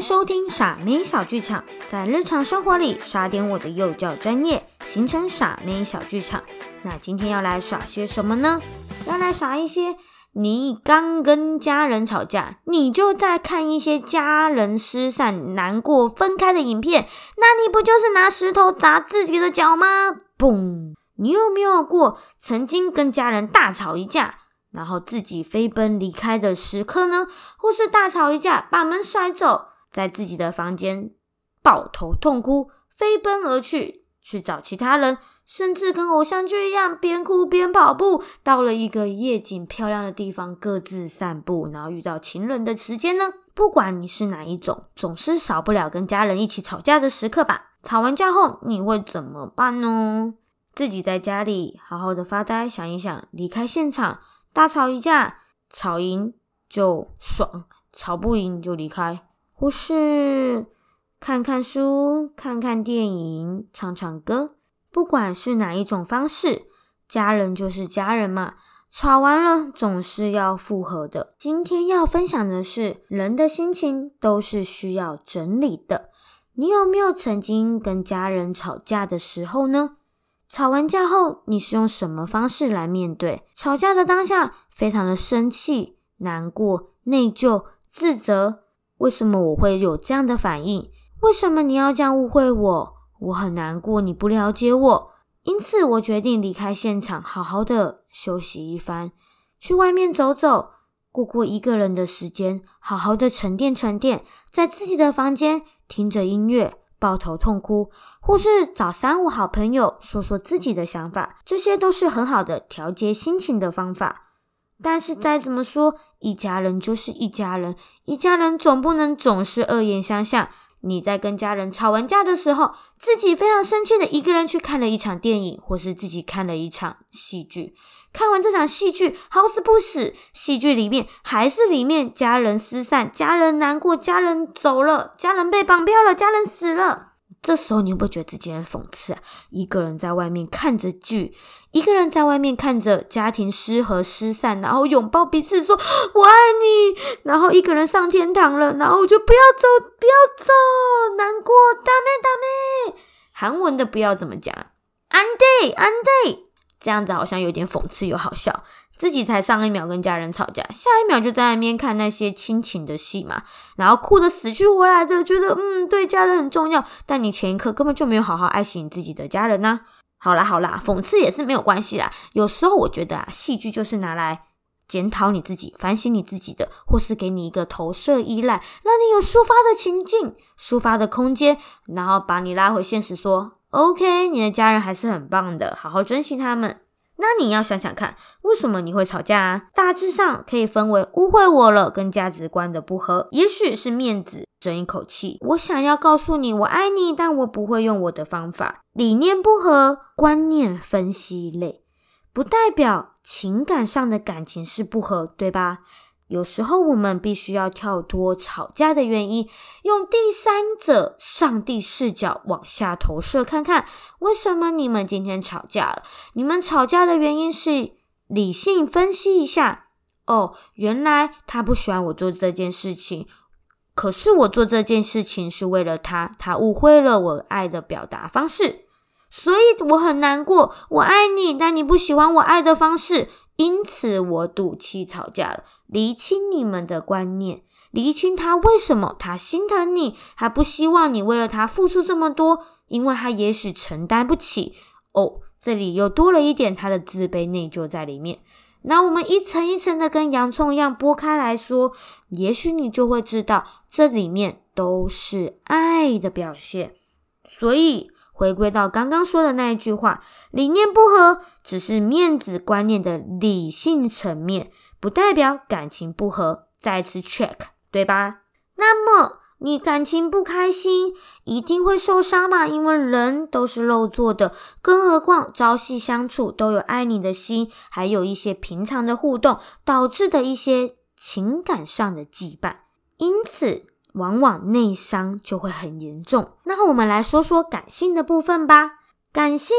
收听傻妹小剧场，在日常生活里耍点我的幼教专业，形成傻妹小剧场。那今天要来耍些什么呢？要来耍一些你刚跟家人吵架，你就在看一些家人失散、难过、分开的影片，那你不就是拿石头砸自己的脚吗？嘣！你有没有过曾经跟家人大吵一架？然后自己飞奔离开的时刻呢？或是大吵一架，把门甩走，在自己的房间抱头痛哭，飞奔而去，去找其他人，甚至跟偶像剧一样，边哭边跑步，到了一个夜景漂亮的地方，各自散步，然后遇到情人的时间呢？不管你是哪一种，总是少不了跟家人一起吵架的时刻吧？吵完架后，你会怎么办呢？自己在家里好好的发呆，想一想，离开现场。大吵一架，吵赢就爽，吵不赢就离开，或是看看书、看看电影、唱唱歌。不管是哪一种方式，家人就是家人嘛。吵完了总是要复合的。今天要分享的是，人的心情都是需要整理的。你有没有曾经跟家人吵架的时候呢？吵完架后，你是用什么方式来面对吵架的当下？非常的生气、难过、内疚、自责。为什么我会有这样的反应？为什么你要这样误会我？我很难过，你不了解我。因此，我决定离开现场，好好的休息一番，去外面走走，过过一个人的时间，好好的沉淀沉淀，在自己的房间听着音乐。抱头痛哭，或是找三五好朋友说说自己的想法，这些都是很好的调节心情的方法。但是再怎么说，一家人就是一家人，一家人总不能总是恶言相向。你在跟家人吵完架的时候，自己非常生气的一个人去看了一场电影，或是自己看了一场戏剧。看完这场戏剧，好死不死，戏剧里面还是里面家人失散，家人难过，家人走了，家人被绑票了，家人死了。这时候你会不会觉得自己很讽刺啊？一个人在外面看着剧，一个人在外面看着家庭失和失散，然后拥抱彼此说“我爱你”，然后一个人上天堂了，然后我就不要走，不要走，难过，大妹大妹。韩文的不要怎么讲？安迪安 day，这样子好像有点讽刺又好笑。自己才上一秒跟家人吵架，下一秒就在那边看那些亲情的戏嘛，然后哭得死去活来的，觉得嗯对家人很重要，但你前一刻根本就没有好好爱惜你自己的家人呐。好啦好啦，讽刺也是没有关系啦。有时候我觉得啊，戏剧就是拿来检讨你自己、反省你自己的，或是给你一个投射依赖，让你有抒发的情境、抒发的空间，然后把你拉回现实，说 OK，你的家人还是很棒的，好好珍惜他们。那你要想想看，为什么你会吵架啊？大致上可以分为误会我了跟价值观的不合，也许是面子争一口气。我想要告诉你我爱你，但我不会用我的方法。理念不合，观念分析类，不代表情感上的感情是不合，对吧？有时候我们必须要跳脱吵架的原因，用第三者上帝视角往下投射，看看为什么你们今天吵架了？你们吵架的原因是理性分析一下。哦，原来他不喜欢我做这件事情，可是我做这件事情是为了他，他误会了我爱的表达方式，所以我很难过。我爱你，但你不喜欢我爱的方式。因此，我赌气吵架了，厘清你们的观念，厘清他为什么他心疼你，还不希望你为了他付出这么多，因为他也许承担不起。哦，这里又多了一点他的自卑内疚在里面。那我们一层一层的跟洋葱一样剥开来说，也许你就会知道，这里面都是爱的表现。所以。回归到刚刚说的那一句话，理念不合只是面子观念的理性层面，不代表感情不合。再次 check，对吧？那么你感情不开心，一定会受伤嘛？因为人都是肉做的，更何况朝夕相处都有爱你的心，还有一些平常的互动导致的一些情感上的羁绊，因此。往往内伤就会很严重。那我们来说说感性的部分吧。感性，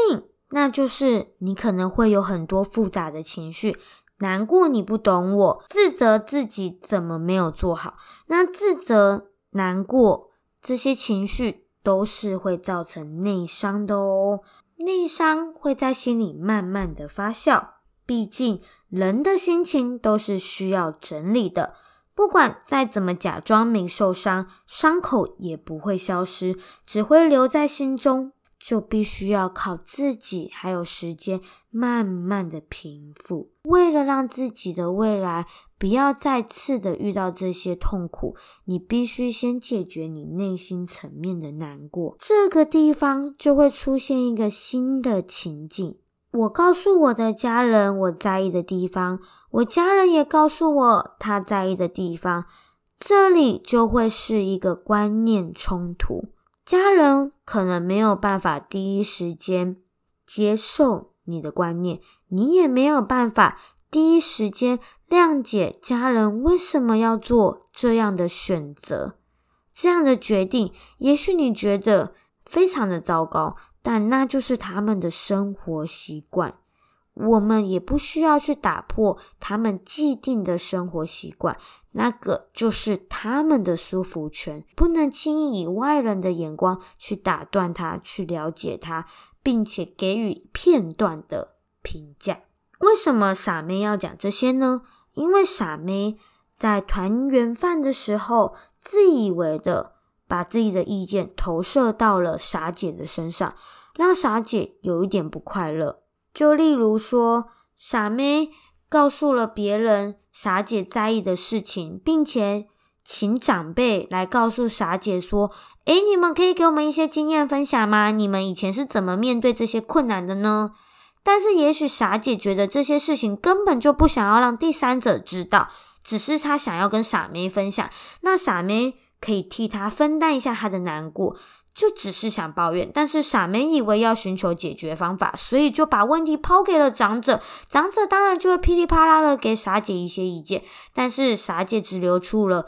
那就是你可能会有很多复杂的情绪，难过你不懂我，自责自己怎么没有做好。那自责难过这些情绪都是会造成内伤的哦。内伤会在心里慢慢的发酵，毕竟人的心情都是需要整理的。不管再怎么假装没受伤，伤口也不会消失，只会留在心中。就必须要靠自己，还有时间，慢慢的平复。为了让自己的未来不要再次的遇到这些痛苦，你必须先解决你内心层面的难过。这个地方就会出现一个新的情境。我告诉我的家人我在意的地方，我家人也告诉我他在意的地方，这里就会是一个观念冲突。家人可能没有办法第一时间接受你的观念，你也没有办法第一时间谅解家人为什么要做这样的选择、这样的决定。也许你觉得非常的糟糕，但那就是他们的生活习惯。我们也不需要去打破他们既定的生活习惯，那个就是他们的舒服圈，不能轻易以外人的眼光去打断他，去了解他，并且给予片段的评价。为什么傻妹要讲这些呢？因为傻妹在团圆饭的时候，自以为的把自己的意见投射到了傻姐的身上，让傻姐有一点不快乐。就例如说，傻妹告诉了别人傻姐在意的事情，并且请长辈来告诉傻姐说：“诶，你们可以给我们一些经验分享吗？你们以前是怎么面对这些困难的呢？”但是，也许傻姐觉得这些事情根本就不想要让第三者知道，只是她想要跟傻妹分享，那傻妹可以替他分担一下他的难过。就只是想抱怨，但是傻妹以为要寻求解决方法，所以就把问题抛给了长者。长者当然就会噼里啪啦的给傻姐一些意见，但是傻姐只流出了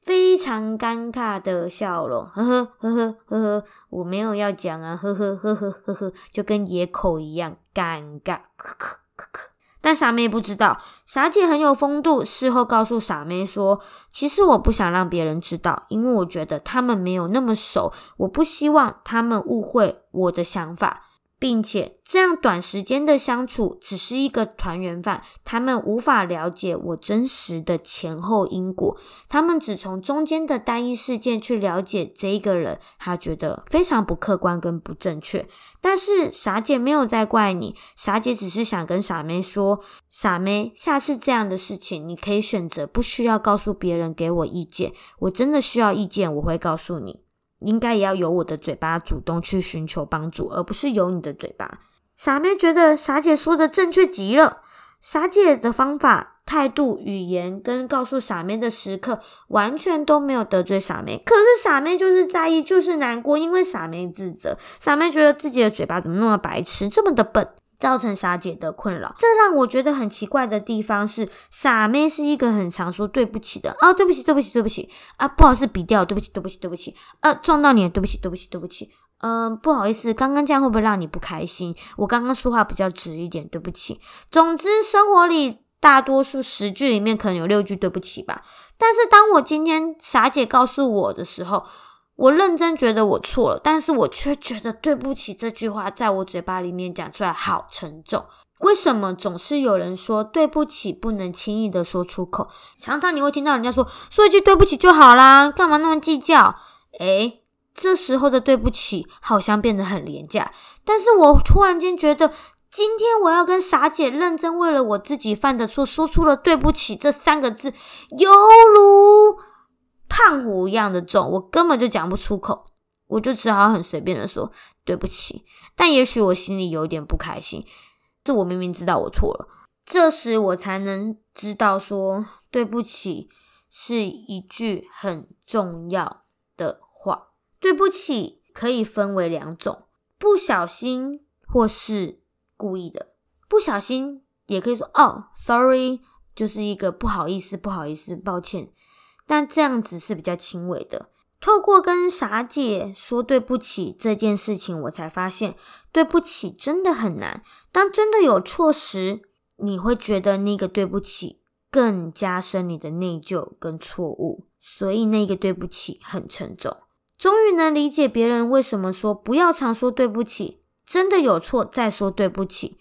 非常尴尬的笑容，呵呵呵呵呵呵，我没有要讲啊，呵呵呵呵呵呵，就跟野口一样尴尬，咳咳咳咳。但傻妹不知道，傻姐很有风度。事后告诉傻妹说：“其实我不想让别人知道，因为我觉得他们没有那么熟，我不希望他们误会我的想法。”并且这样短时间的相处只是一个团圆饭，他们无法了解我真实的前后因果，他们只从中间的单一事件去了解这一个人，他觉得非常不客观跟不正确。但是傻姐没有在怪你，傻姐只是想跟傻妹说，傻妹，下次这样的事情你可以选择不需要告诉别人给我意见，我真的需要意见，我会告诉你。应该也要由我的嘴巴主动去寻求帮助，而不是由你的嘴巴。傻妹觉得傻姐说的正确极了，傻姐的方法、态度、语言跟告诉傻妹的时刻，完全都没有得罪傻妹。可是傻妹就是在意，就是难过，因为傻妹自责，傻妹觉得自己的嘴巴怎么那么白痴，这么的笨。造成傻姐的困扰，这让我觉得很奇怪的地方是，傻妹是一个很常说对不起的啊，对不起，对不起，对不起啊，不好意思，比掉，对不起，对不起，对不起，呃，撞到你，对不起，对不起，对不起，嗯，不好意思，刚刚这样会不会让你不开心？我刚刚说话比较直一点，对不起。总之，生活里大多数十句里面可能有六句对不起吧。但是当我今天傻姐告诉我的时候，我认真觉得我错了，但是我却觉得对不起这句话在我嘴巴里面讲出来好沉重。为什么总是有人说对不起不能轻易的说出口？常常你会听到人家说说一句对不起就好啦，干嘛那么计较？诶，这时候的对不起好像变得很廉价。但是我突然间觉得，今天我要跟傻姐认真为了我自己犯的错说出了对不起这三个字，犹如。胖虎一样的重，我根本就讲不出口，我就只好很随便的说对不起。但也许我心里有点不开心，这我明明知道我错了，这时我才能知道说对不起是一句很重要的话。对不起可以分为两种：不小心或是故意的。不小心也可以说哦，sorry，就是一个不好意思，不好意思，抱歉。但这样子是比较轻微的。透过跟傻姐说对不起这件事情，我才发现对不起真的很难。当真的有错时，你会觉得那个对不起更加深你的内疚跟错误。所以那个对不起很沉重。终于能理解别人为什么说不要常说对不起，真的有错再说对不起，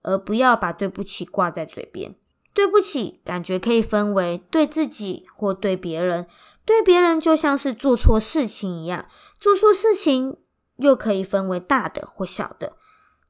而不要把对不起挂在嘴边。对不起，感觉可以分为对自己或对别人。对别人就像是做错事情一样，做错事情又可以分为大的或小的。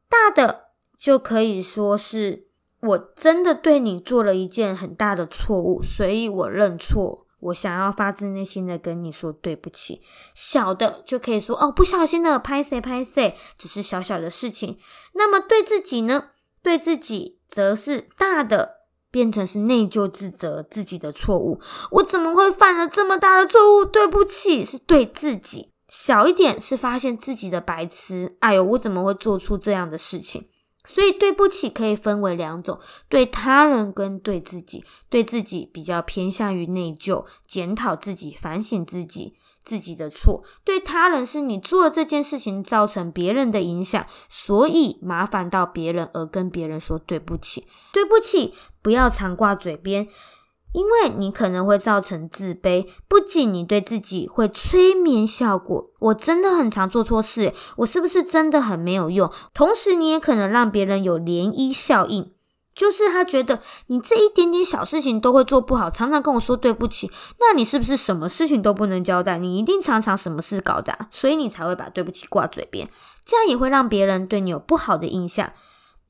大的就可以说是我真的对你做了一件很大的错误，所以我认错。我想要发自内心的跟你说对不起。小的就可以说哦，不小心的拍谁拍谁，只是小小的事情。那么对自己呢？对自己则是大的，变成是内疚自责自己的错误。我怎么会犯了这么大的错误？对不起，是对自己。小一点是发现自己的白痴。哎呦，我怎么会做出这样的事情？所以，对不起可以分为两种：对他人跟对自己。对自己比较偏向于内疚、检讨自己、反省自己自己的错；对他人是你做了这件事情造成别人的影响，所以麻烦到别人而跟别人说对不起。对不起，不要常挂嘴边。因为你可能会造成自卑，不仅你对自己会催眠效果，我真的很常做错事，我是不是真的很没有用？同时，你也可能让别人有涟漪效应，就是他觉得你这一点点小事情都会做不好，常常跟我说对不起，那你是不是什么事情都不能交代？你一定常常什么事搞砸，所以你才会把对不起挂嘴边，这样也会让别人对你有不好的印象。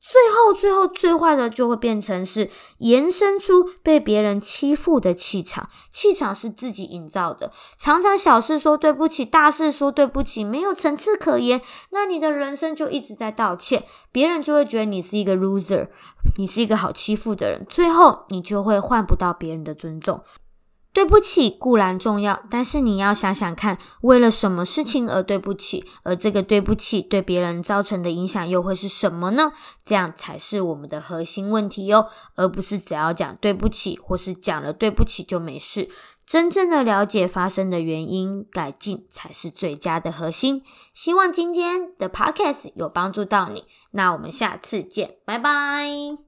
最后，最后，最坏的就会变成是延伸出被别人欺负的气场。气场是自己营造的，常常小事说对不起，大事说对不起，没有层次可言。那你的人生就一直在道歉，别人就会觉得你是一个 loser，你是一个好欺负的人。最后，你就会换不到别人的尊重。对不起固然重要，但是你要想想看，为了什么事情而对不起，而这个对不起对别人造成的影响又会是什么呢？这样才是我们的核心问题哟，而不是只要讲对不起，或是讲了对不起就没事。真正的了解发生的原因，改进才是最佳的核心。希望今天的 podcast 有帮助到你，那我们下次见，拜拜。